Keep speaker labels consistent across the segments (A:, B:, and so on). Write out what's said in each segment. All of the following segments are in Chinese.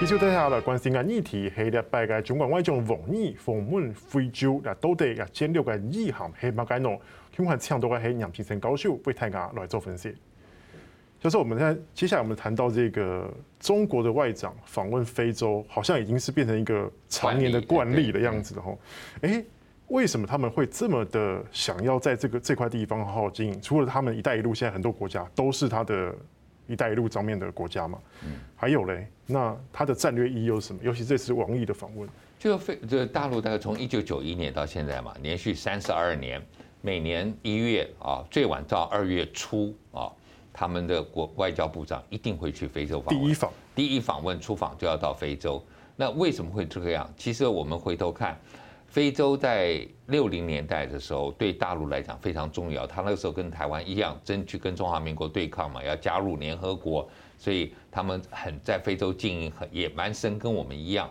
A: 继续带下来关心啊，议题系咧拜个中国外长王毅访问非洲，嗱到底啊战略嘅意涵系乜嘢呢？今晚请到嘅系杨平生教授为大家来做分析。就是我们现在接下来我们谈到这个中国的外长访问非洲，好像已经是变成一个常年的惯例的样子了吼。诶，为什么他们会这么的想要在这个这块地方好好经营？除了他们“一带一路”，现在很多国家都是他的“一带一路”方面的国家嘛。嗯还有嘞，那它的战略意义又是什么？尤其这次王毅的访问，
B: 就非这大陆大概从一九九一年到现在嘛，连续三十二年，每年一月啊，最晚到二月初啊。他们的国外交部长一定会去非洲访问，
A: 第一访，
B: 第一访问出访就要到非洲。那为什么会这个样？其实我们回头看，非洲在六零年代的时候对大陆来讲非常重要。他那个时候跟台湾一样，争取跟中华民国对抗嘛，要加入联合国，所以他们很在非洲经营很也蛮深，跟我们一样。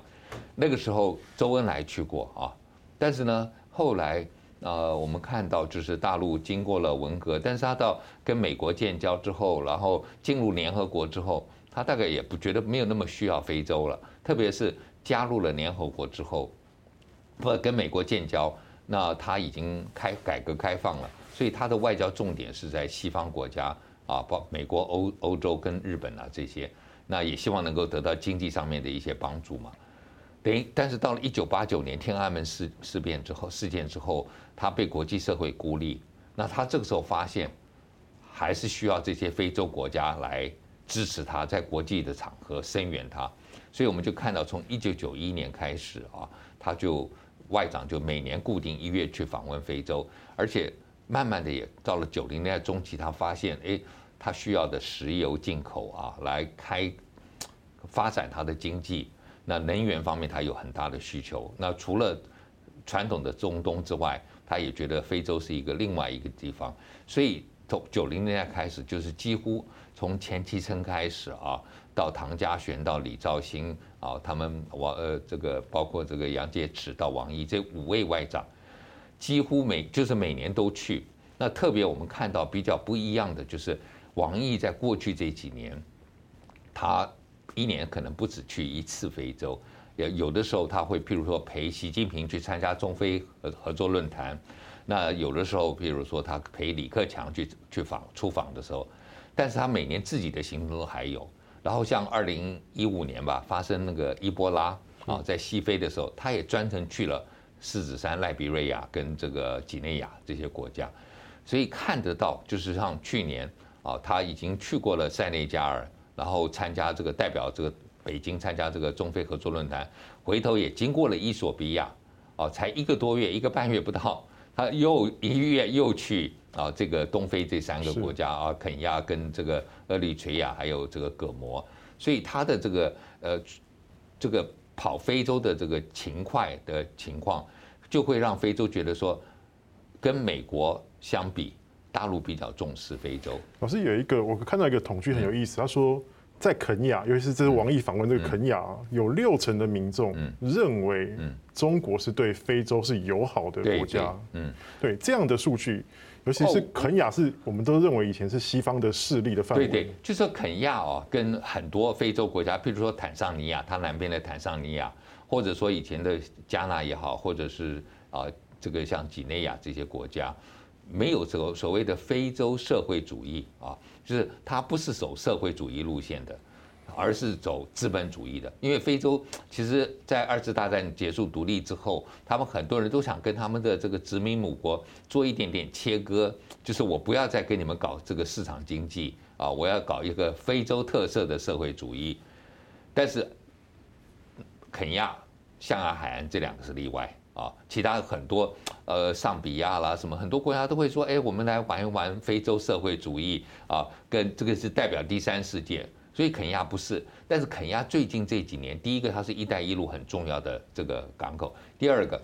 B: 那个时候周恩来去过啊，但是呢后来。呃，我们看到就是大陆经过了文革，但是他到跟美国建交之后，然后进入联合国之后，他大概也不觉得没有那么需要非洲了。特别是加入了联合国之后，不跟美国建交，那他已经开改革开放了，所以他的外交重点是在西方国家啊，包美国、欧欧洲跟日本啊这些，那也希望能够得到经济上面的一些帮助嘛。等于但是到了一九八九年天安门事事变之后，事件之后，他被国际社会孤立。那他这个时候发现，还是需要这些非洲国家来支持他，在国际的场合声援他。所以我们就看到，从一九九一年开始啊，他就外长就每年固定一月去访问非洲，而且慢慢的也到了九零年代中期，他发现，哎，他需要的石油进口啊，来开发展他的经济。那能源方面，他有很大的需求。那除了传统的中东之外，他也觉得非洲是一个另外一个地方。所以从九零年代开始，就是几乎从钱其琛开始啊，到唐家璇，到李肇星啊，他们王呃这个包括这个杨洁篪到王毅这五位外长，几乎每就是每年都去。那特别我们看到比较不一样的就是王毅在过去这几年，他。一年可能不止去一次非洲，有有的时候他会，譬如说陪习近平去参加中非合合作论坛，那有的时候，譬如说他陪李克强去去访出访的时候，但是他每年自己的行程都还有。然后像二零一五年吧，发生那个伊波拉啊，在西非的时候，他也专程去了狮子山、赖比瑞亚跟这个几内亚这些国家，所以看得到，就是像去年啊，他已经去过了塞内加尔。然后参加这个代表这个北京参加这个中非合作论坛，回头也经过了伊索比亚，啊，才一个多月一个半月不到，他又一月又去啊这个东非这三个国家啊，肯亚跟这个厄立垂亚还有这个葛摩，所以他的这个呃这个跑非洲的这个勤快的情况，就会让非洲觉得说，跟美国相比。大陆比较重视非洲。
A: 老师有一个，我看到一个统计很有意思。他说，在肯亚，尤其是这是王毅访问这个肯亚，有六成的民众认为，中国是对非洲是友好的国家。嗯，对这样的数据，尤其是肯亚，是我们都认为以前是西方的势力的范围。
B: 对对，就说肯亚哦，跟很多非洲国家，譬如说坦桑尼亚，它南边的坦桑尼亚，或者说以前的加纳也好，或者是啊这个像几内亚这些国家。没有所所谓的非洲社会主义啊，就是它不是走社会主义路线的，而是走资本主义的。因为非洲其实，在二次大战结束独立之后，他们很多人都想跟他们的这个殖民母国做一点点切割，就是我不要再跟你们搞这个市场经济啊，我要搞一个非洲特色的社会主义。但是肯亚、象牙海岸这两个是例外。啊，其他很多，呃，上比亚啦，什么很多国家都会说，哎，我们来玩一玩非洲社会主义啊，跟这个是代表第三世界，所以肯亚不是。但是肯亚最近这几年，第一个它是一带一路很重要的这个港口，第二个，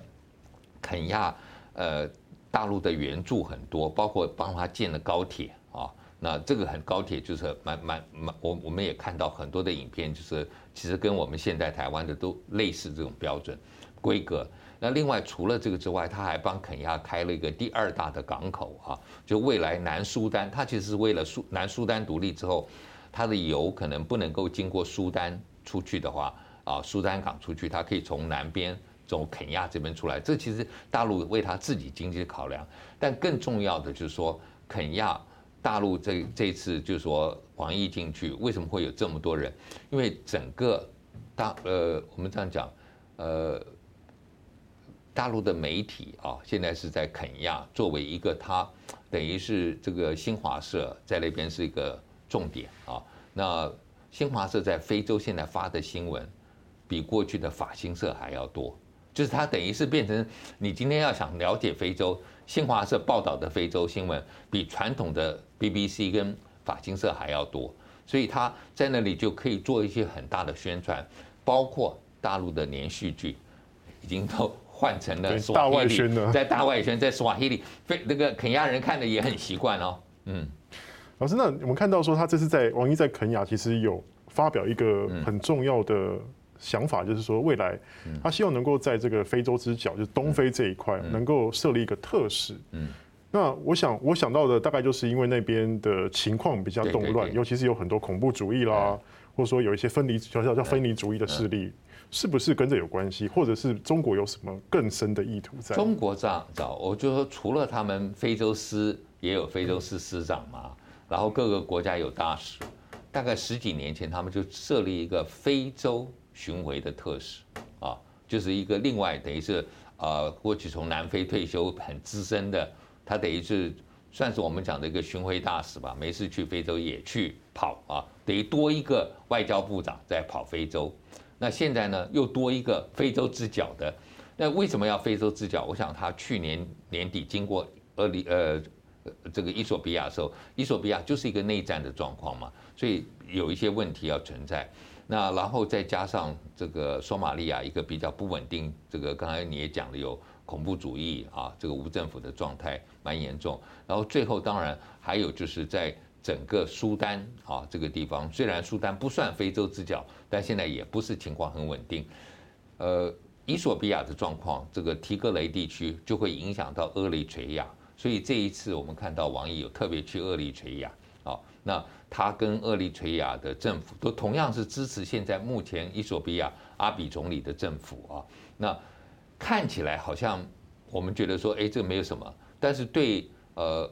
B: 肯亚呃大陆的援助很多，包括帮他建了高铁啊，那这个很高铁就是蛮蛮蛮，我我们也看到很多的影片，就是其实跟我们现在台湾的都类似这种标准规格。那另外除了这个之外，他还帮肯亚开了一个第二大的港口啊，就未来南苏丹，他其实是为了苏南苏丹独立之后，他的油可能不能够经过苏丹出去的话，啊苏丹港出去，它可以从南边从肯亚这边出来。这其实大陆为他自己经济考量，但更重要的就是说，肯亚大陆这这次就是说王毅进去，为什么会有这么多人？因为整个大呃，我们这样讲，呃。大陆的媒体啊，现在是在肯亚作为一个，它等于是这个新华社在那边是一个重点啊。那新华社在非洲现在发的新闻，比过去的法新社还要多，就是它等于是变成你今天要想了解非洲，新华社报道的非洲新闻比传统的 BBC 跟法新社还要多，所以他在那里就可以做一些很大的宣传，包括大陆的连续剧已经都。换成了
A: 大外宣的，
B: 在大外宣，在斯瓦希里，非那个肯亚人看的也很习惯哦。嗯，
A: 老师，那我们看到说他这次在王毅在肯亚，其实有发表一个很重要的想法，就是说未来他希望能够在这个非洲之角，就是东非这一块，能够设立一个特使。嗯，那我想我想到的大概就是因为那边的情况比较动乱，尤其是有很多恐怖主义啦，或者说有一些分离叫叫叫分离主义的势力。是不是跟这有关系，或者是中国有什么更深的意图在？
B: 中国这样找，我就说除了他们非洲司也有非洲司司长嘛，然后各个国家有大使，大概十几年前他们就设立一个非洲巡回的特使啊，就是一个另外等于是呃过去从南非退休很资深的，他等于是算是我们讲的一个巡回大使吧，没事去非洲也去跑啊，等于多一个外交部长在跑非洲。那现在呢，又多一个非洲之角的，那为什么要非洲之角？我想他去年年底经过厄里呃这个伊索比亚的时候，伊索比亚就是一个内战的状况嘛，所以有一些问题要存在。那然后再加上这个索马利亚一个比较不稳定，这个刚才你也讲了有恐怖主义啊，这个无政府的状态蛮严重。然后最后当然还有就是在。整个苏丹啊，这个地方虽然苏丹不算非洲之角，但现在也不是情况很稳定。呃，伊索比亚的状况，这个提格雷地区就会影响到厄立垂亚，所以这一次我们看到王毅有特别去厄立垂亚啊，那他跟厄立垂亚的政府都同样是支持现在目前伊索比亚阿比总理的政府啊，那看起来好像我们觉得说，哎，这个没有什么，但是对呃。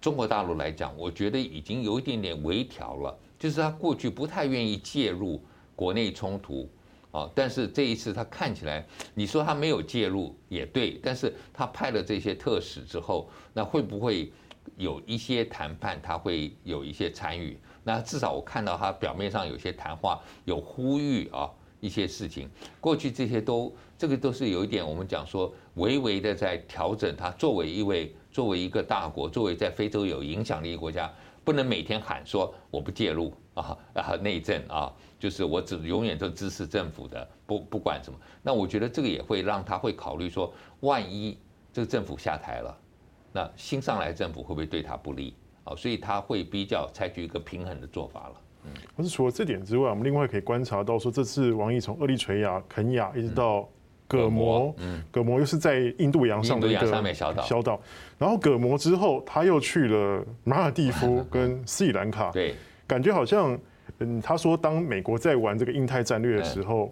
B: 中国大陆来讲，我觉得已经有一点点微调了，就是他过去不太愿意介入国内冲突，啊，但是这一次他看起来，你说他没有介入也对，但是他派了这些特使之后，那会不会有一些谈判他会有一些参与？那至少我看到他表面上有些谈话有呼吁啊一些事情，过去这些都这个都是有一点我们讲说微微的在调整它作为一位。作为一个大国，作为在非洲有影响力的国家，不能每天喊说我不介入啊啊内政啊，就是我只永远都支持政府的，不不管什么。那我觉得这个也会让他会考虑说，万一这个政府下台了，那新上来政府会不会对他不利啊？所以他会比较采取一个平衡的做法了。嗯，
A: 可是除了这点之外，我们另外可以观察到说，这次王毅从厄立垂亚、肯亚一直到。葛摩，嗯，葛摩又是在印度洋上的一个小岛，然后葛摩之后，他又去了马尔蒂夫 跟斯里兰卡，
B: 对，
A: 感觉好像，嗯，他说当美国在玩这个印太战略的时候，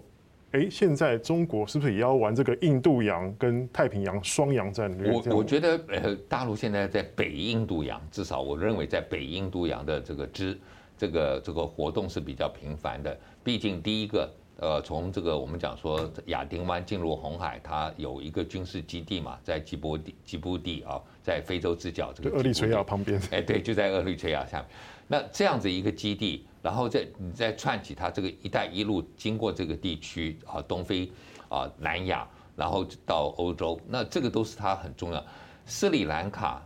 A: 哎，现在中国是不是也要玩这个印度洋跟太平洋双洋战略？
B: 我我觉得，呃，大陆现在在北印度洋，至少我认为在北印度洋的这个之这个这个活动是比较频繁的，毕竟第一个。呃，从这个我们讲说亚丁湾进入红海，它有一个军事基地嘛，在吉布地吉布地啊，在非洲之角这个厄
A: 立垂亚旁边，
B: 哎，对，就在厄立垂亚下面。那这样子一个基地，然后再你再串起它这个“一带一路”经过这个地区啊，东非啊、南亚，然后到欧洲，那这个都是它很重要。斯里兰卡。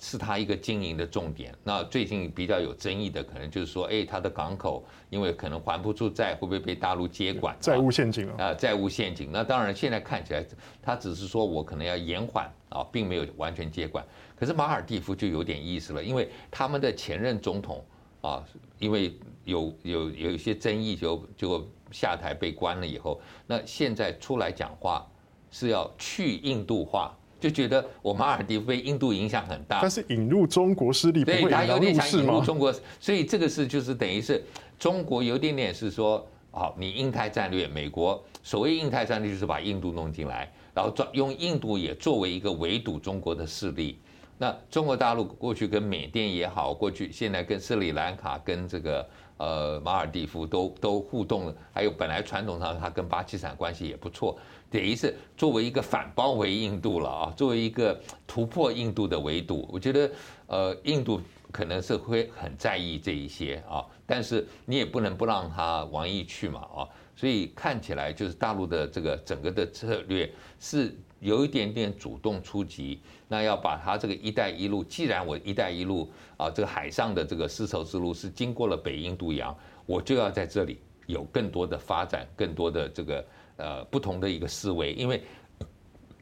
B: 是它一个经营的重点。那最近比较有争议的，可能就是说，哎，它的港口因为可能还不出债，会不会被大陆接管？
A: 债务陷阱
B: 啊！债务陷阱。那当然，现在看起来，它只是说我可能要延缓啊，并没有完全接管。可是马尔地夫就有点意思了，因为他们的前任总统啊，因为有有有一些争议就，就就下台被关了以后，那现在出来讲话是要去印度化。就觉得我马尔地夫被印度影响很大，
A: 但是引入中国势力
B: 对，他有点想引入中国，所以这个是就是等于是中国有点点是说好，你印太战略，美国所谓印太战略就是把印度弄进来，然后用印度也作为一个围堵中国的势力。那中国大陆过去跟缅甸也好，过去现在跟斯里兰卡、跟这个呃马尔地夫都都互动了，还有本来传统上它跟巴基斯坦关系也不错，等于是作为一个反包围印度了啊，作为一个突破印度的围堵，我觉得呃印度可能是会很在意这一些啊，但是你也不能不让他王毅去嘛啊，所以看起来就是大陆的这个整个的策略是。有一点点主动出击，那要把它这个“一带一路”，既然我“一带一路”啊，这个海上的这个丝绸之路是经过了北印度洋，我就要在这里有更多的发展，更多的这个呃不同的一个思维。因为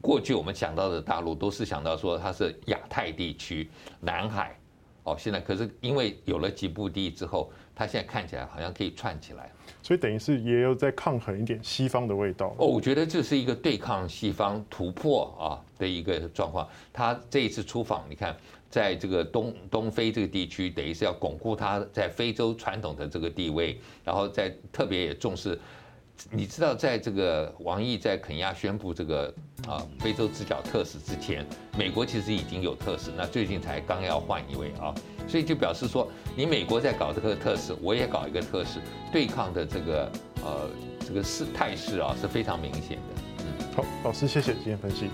B: 过去我们想到的大陆都是想到说它是亚太地区、南海，哦，现在可是因为有了吉布地之后，它现在看起来好像可以串起来。
A: 所以等于是也有在抗衡一点西方的味道
B: 哦，我觉得这是一个对抗西方突破啊的一个状况。他这一次出访，你看，在这个东东非这个地区，等于是要巩固他在非洲传统的这个地位，然后在特别也重视。你知道，在这个王毅在肯亚宣布这个啊非洲之角特使之前，美国其实已经有特使，那最近才刚要换一位啊，所以就表示说，你美国在搞这个特使，我也搞一个特使，对抗的这个呃这个势态势啊是非常明显的。
A: 嗯，好，老师谢谢今天分析。